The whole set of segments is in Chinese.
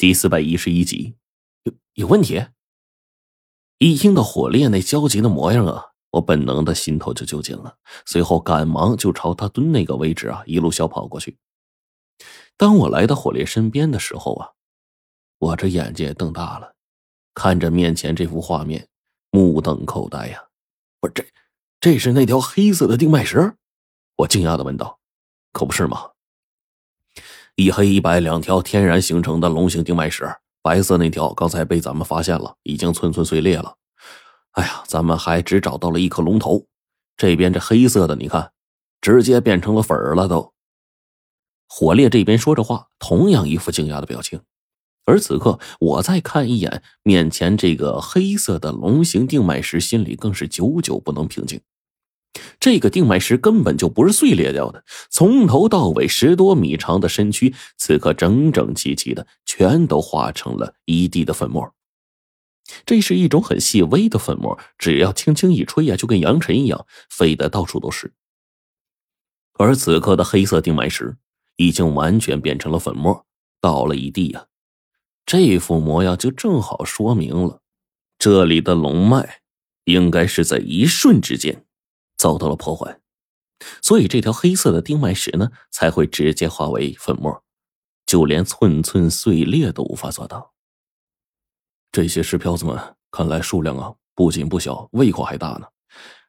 第四百一十一集，有有问题。一听到火烈那焦急的模样啊，我本能的心头就揪紧了，随后赶忙就朝他蹲那个位置啊，一路小跑过去。当我来到火烈身边的时候啊，我这眼睛也瞪大了，看着面前这幅画面，目瞪口呆呀！不是这，这是那条黑色的定脉石？我惊讶的问道：“可不是吗？”一黑一白两条天然形成的龙形定脉石，白色那条刚才被咱们发现了，已经寸寸碎裂了。哎呀，咱们还只找到了一颗龙头，这边这黑色的，你看，直接变成了粉儿了都。火烈这边说着话，同样一副惊讶的表情。而此刻，我再看一眼面前这个黑色的龙形定脉石，心里更是久久不能平静。这个定脉石根本就不是碎裂掉的，从头到尾十多米长的身躯，此刻整整齐齐的，全都化成了一地的粉末。这是一种很细微的粉末，只要轻轻一吹呀，就跟扬尘一样，飞得到处都是。而此刻的黑色定脉石已经完全变成了粉末，倒了一地呀。这副模样就正好说明了，这里的龙脉应该是在一瞬之间。遭到了破坏，所以这条黑色的定脉石呢才会直接化为粉末，就连寸寸碎裂都无法做到。这些石漂子们看来数量啊不仅不小，胃口还大呢。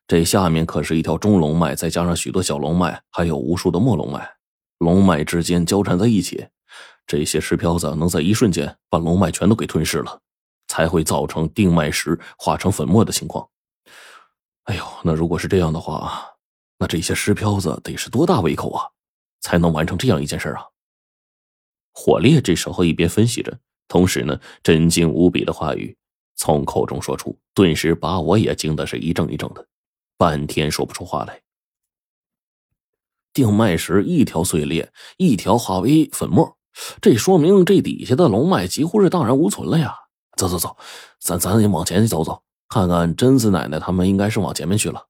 这下面可是一条中龙脉，再加上许多小龙脉，还有无数的末龙脉，龙脉之间交缠在一起。这些石漂子能在一瞬间把龙脉全都给吞噬了，才会造成定脉石化成粉末的情况。哎呦，那如果是这样的话，那这些尸漂子得是多大胃口啊，才能完成这样一件事啊？火烈这时候一边分析着，同时呢，震惊无比的话语从口中说出，顿时把我也惊得是一怔一怔的，半天说不出话来。定脉时一条碎裂，一条化为粉末，这说明这底下的龙脉几乎是荡然无存了呀！走走走，咱咱也往前走走。看看贞子奶奶他们应该是往前面去了，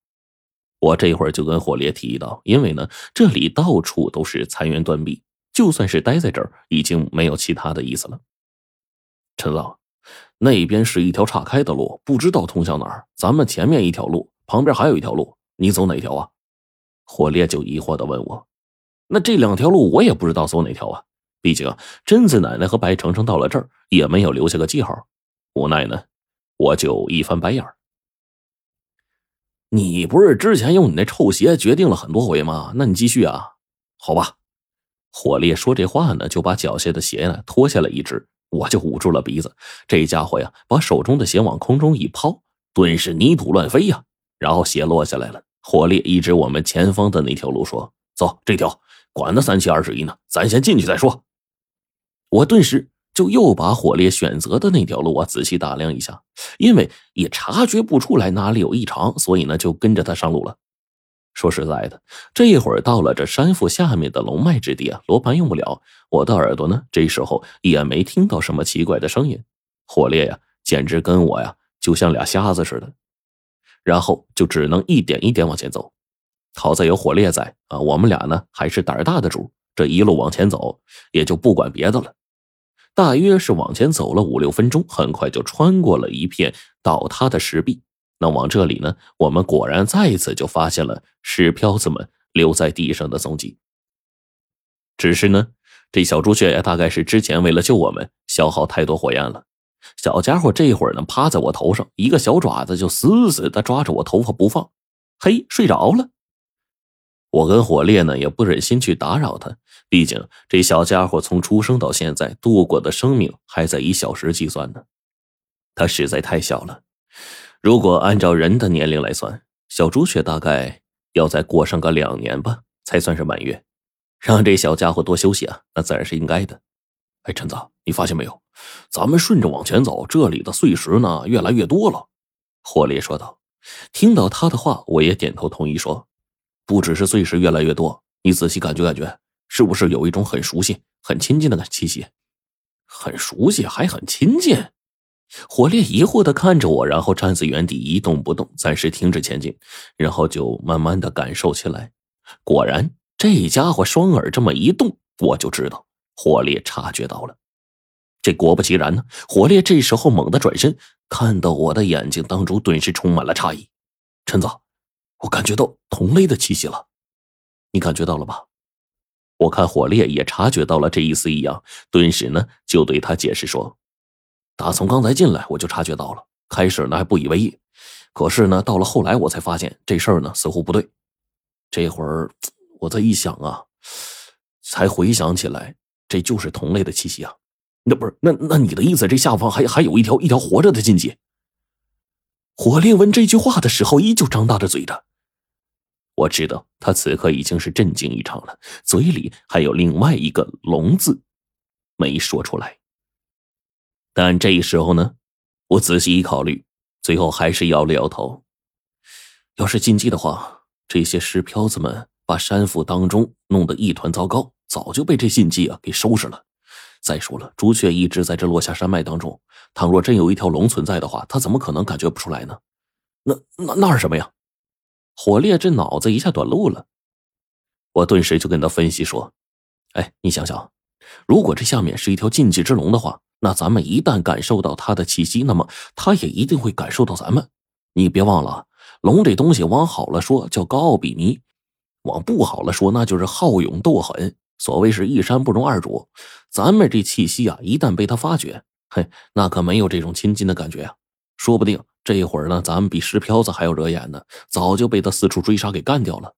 我这会儿就跟火烈提到，因为呢这里到处都是残垣断壁，就算是待在这儿，已经没有其他的意思了。陈老，那边是一条岔开的路，不知道通向哪儿。咱们前面一条路，旁边还有一条路，你走哪条啊？火烈就疑惑的问我。那这两条路我也不知道走哪条啊，毕竟贞子奶奶和白程程到了这儿也没有留下个记号，无奈呢。我就一翻白眼儿。你不是之前用你那臭鞋决定了很多回吗？那你继续啊，好吧。火烈说这话呢，就把脚下的鞋呢脱下来一只，我就捂住了鼻子。这家伙呀，把手中的鞋往空中一抛，顿时泥土乱飞呀。然后鞋落下来了。火烈一指我们前方的那条路，说：“走这条，管他三七二十一呢，咱先进去再说。”我顿时。就又把火烈选择的那条路啊仔细打量一下，因为也察觉不出来哪里有异常，所以呢就跟着他上路了。说实在的，这一会儿到了这山腹下面的龙脉之地啊，罗盘用不了，我的耳朵呢这时候也没听到什么奇怪的声音。火烈呀，简直跟我呀就像俩瞎子似的，然后就只能一点一点往前走。好在有火烈在啊，我们俩呢还是胆儿大的主，这一路往前走，也就不管别的了。大约是往前走了五六分钟，很快就穿过了一片倒塌的石壁。那往这里呢，我们果然再一次就发现了石漂子们留在地上的踪迹。只是呢，这小朱雀呀，大概是之前为了救我们消耗太多火焰了。小家伙这会儿呢，趴在我头上，一个小爪子就死死的抓着我头发不放。嘿，睡着了。我跟火烈呢也不忍心去打扰他，毕竟这小家伙从出生到现在度过的生命还在以小时计算呢，他实在太小了。如果按照人的年龄来算，小朱雀大概要再过上个两年吧，才算是满月。让这小家伙多休息啊，那自然是应该的。哎，陈子，你发现没有？咱们顺着往前走，这里的碎石呢越来越多了。霍烈说道。听到他的话，我也点头同意说。不只是碎石越来越多，你仔细感觉感觉，是不是有一种很熟悉、很亲近的气息？很熟悉，还很亲近。火烈疑惑的看着我，然后站在原地一动不动，暂时停止前进，然后就慢慢的感受起来。果然，这家伙双耳这么一动，我就知道火烈察觉到了。这果不其然呢，火烈这时候猛地转身，看到我的眼睛当中顿时充满了诧异。陈子，我感觉到同类的气息了，你感觉到了吧？我看火烈也察觉到了这一丝异样，顿时呢就对他解释说：“打从刚才进来我就察觉到了，开始呢还不以为意，可是呢到了后来我才发现这事儿呢似乎不对。这会儿我再一想啊，才回想起来，这就是同类的气息啊。”那不是那那你的意思，这下方还还有一条一条活着的禁忌？火烈问这句话的时候，依旧张大着嘴着。我知道他此刻已经是震惊一场了，嘴里还有另外一个“龙”字没说出来。但这时候呢，我仔细一考虑，最后还是摇了摇头。要是禁忌的话，这些尸漂子们把山府当中弄得一团糟糕，早就被这禁忌啊给收拾了。再说了，朱雀一直在这落下山脉当中，倘若真有一条龙存在的话，他怎么可能感觉不出来呢？那那那是什么呀？火烈这脑子一下短路了，我顿时就跟他分析说：“哎，你想想，如果这下面是一条禁忌之龙的话，那咱们一旦感受到它的气息，那么它也一定会感受到咱们。你别忘了，龙这东西往好了说叫高傲鄙夷，往不好了说那就是好勇斗狠。”所谓是一山不容二主，咱们这气息啊，一旦被他发觉，嘿，那可没有这种亲近的感觉啊！说不定这一会儿呢，咱们比石漂子还要惹眼呢，早就被他四处追杀给干掉了。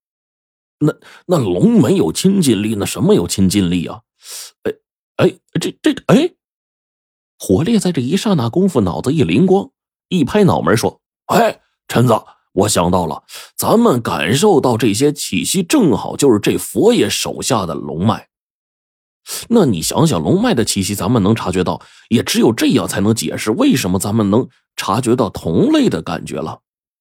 那那龙没有亲近力，那什么有亲近力啊？哎哎，这这哎，火烈在这一刹那功夫，脑子一灵光，一拍脑门说：“哎，陈子。”我想到了，咱们感受到这些气息，正好就是这佛爷手下的龙脉。那你想想，龙脉的气息，咱们能察觉到，也只有这样才能解释为什么咱们能察觉到同类的感觉了。